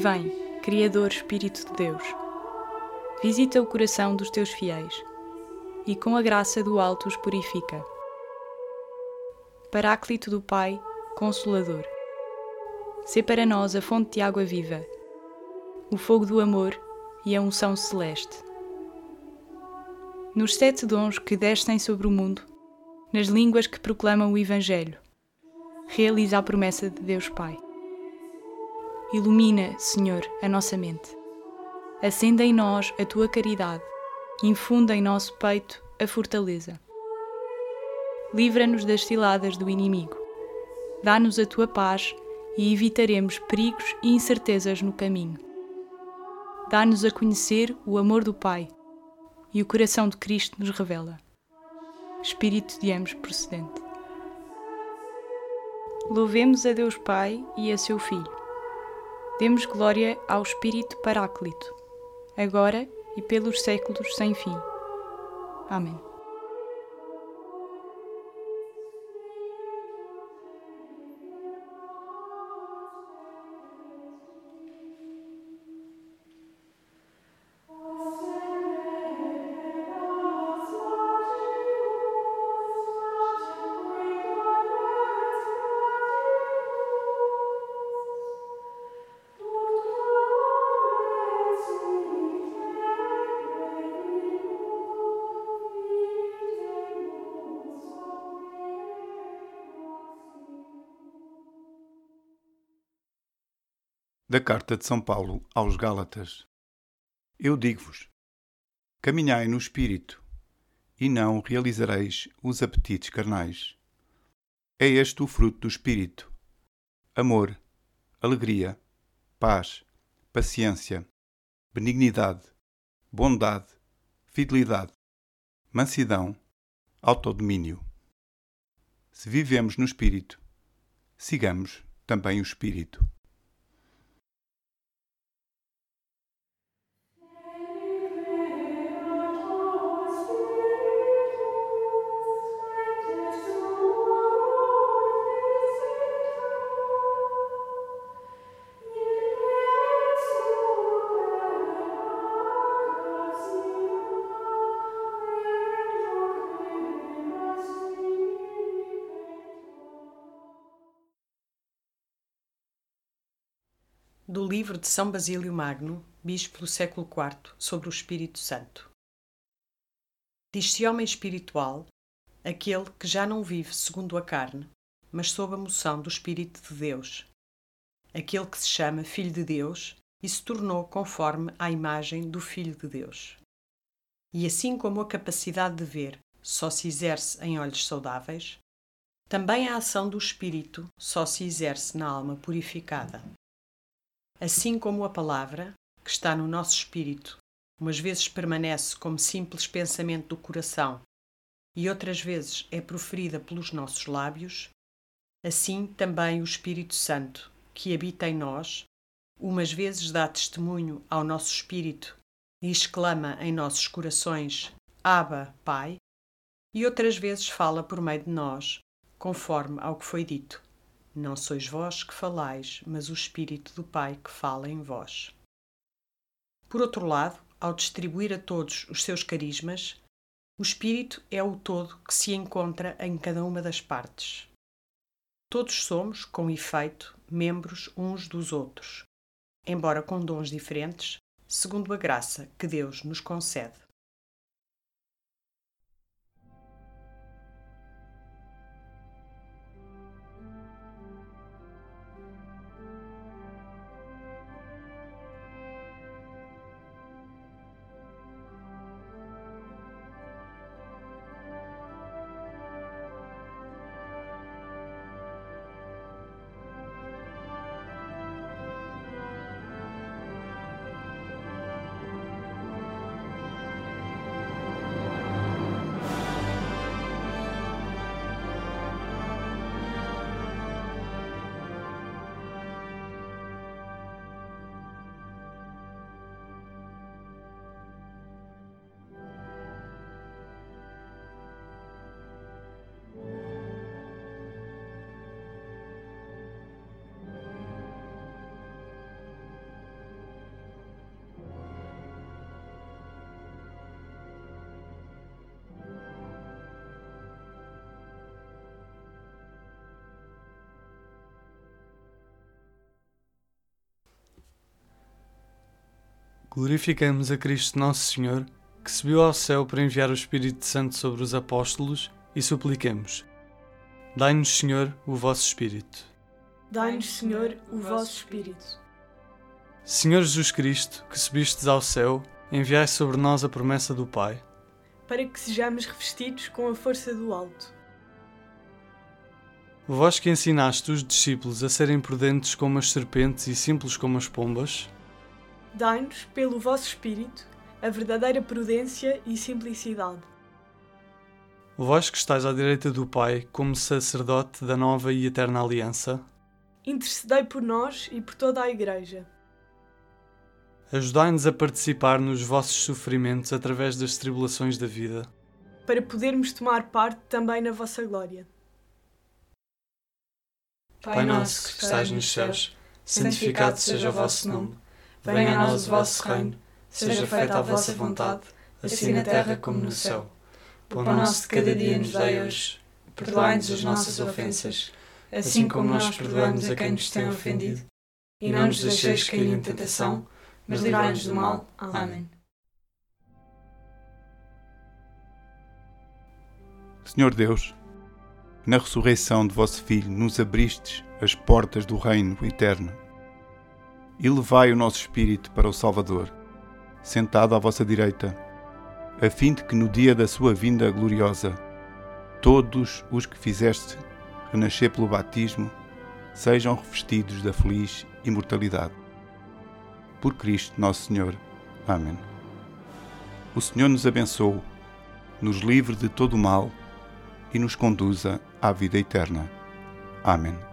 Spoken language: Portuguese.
Vem, Criador Espírito de Deus, visita o coração dos teus fiéis e com a graça do alto os purifica. Paráclito do Pai, Consolador, sê para nós a fonte de água viva, o fogo do amor e a unção celeste. Nos sete dons que descem sobre o mundo, nas línguas que proclamam o Evangelho, realiza a promessa de Deus Pai. Ilumina, Senhor, a nossa mente. Acenda em nós a tua caridade, infunda em nosso peito a fortaleza. Livra-nos das ciladas do inimigo. Dá-nos a tua paz e evitaremos perigos e incertezas no caminho. Dá-nos a conhecer o amor do Pai e o coração de Cristo nos revela. Espírito de ambos procedente. Louvemos a Deus Pai e a seu Filho. Demos glória ao Espírito Paráclito, agora e pelos séculos sem fim. Amém. Da Carta de São Paulo aos Gálatas. Eu digo-vos: caminhai no espírito, e não realizareis os apetites carnais. É este o fruto do espírito: amor, alegria, paz, paciência, benignidade, bondade, fidelidade, mansidão, autodomínio. Se vivemos no espírito, sigamos também o espírito. Do livro de São Basílio Magno, bispo do século IV, sobre o Espírito Santo. Diz-se homem espiritual aquele que já não vive segundo a carne, mas sob a moção do Espírito de Deus, aquele que se chama Filho de Deus e se tornou conforme à imagem do Filho de Deus. E assim como a capacidade de ver só se exerce em olhos saudáveis, também a ação do Espírito só se exerce na alma purificada. Assim como a palavra, que está no nosso espírito, umas vezes permanece como simples pensamento do coração e outras vezes é proferida pelos nossos lábios, assim também o Espírito Santo, que habita em nós, umas vezes dá testemunho ao nosso espírito e exclama em nossos corações: Abba, Pai, e outras vezes fala por meio de nós, conforme ao que foi dito. Não sois vós que falais, mas o Espírito do Pai que fala em vós. Por outro lado, ao distribuir a todos os seus carismas, o Espírito é o todo que se encontra em cada uma das partes. Todos somos, com efeito, membros uns dos outros, embora com dons diferentes, segundo a graça que Deus nos concede. Glorificamos a Cristo Nosso Senhor, que subiu ao céu para enviar o Espírito Santo sobre os apóstolos, e supliquemos: Dai-nos, Senhor, o vosso Espírito. Dai-nos, Senhor, o vosso Espírito. Senhor Jesus Cristo, que subistes ao céu, enviai sobre nós a promessa do Pai. Para que sejamos revestidos com a força do alto. Vós que ensinaste os discípulos a serem prudentes como as serpentes e simples como as pombas, Dai-nos, pelo vosso Espírito, a verdadeira prudência e simplicidade. vós que estáis à direita do Pai como sacerdote da nova e eterna aliança, Intercedei por nós e por toda a Igreja. ajudai-nos a participar nos vossos sofrimentos através das tribulações da vida. para podermos tomar parte também na vossa glória. Pai nosso que estais nos céus, santificado seja o vosso nome. Venha a nós o vosso reino. Seja feita a vossa vontade, assim na terra como no céu. O pão nosso de cada dia nos dai hoje. Perdoai-nos as nossas ofensas, assim como nós perdoamos a quem nos tem ofendido. E não nos deixeis cair em tentação, mas livrai-nos do mal. Amém. Senhor Deus, na ressurreição de vosso Filho nos abristes as portas do reino eterno e levai o nosso espírito para o Salvador, sentado à vossa direita, a fim de que no dia da sua vinda gloriosa todos os que fizeste renascer pelo batismo sejam revestidos da feliz imortalidade. Por Cristo nosso Senhor. Amém. O Senhor nos abençoe, nos livre de todo o mal e nos conduza à vida eterna. Amém.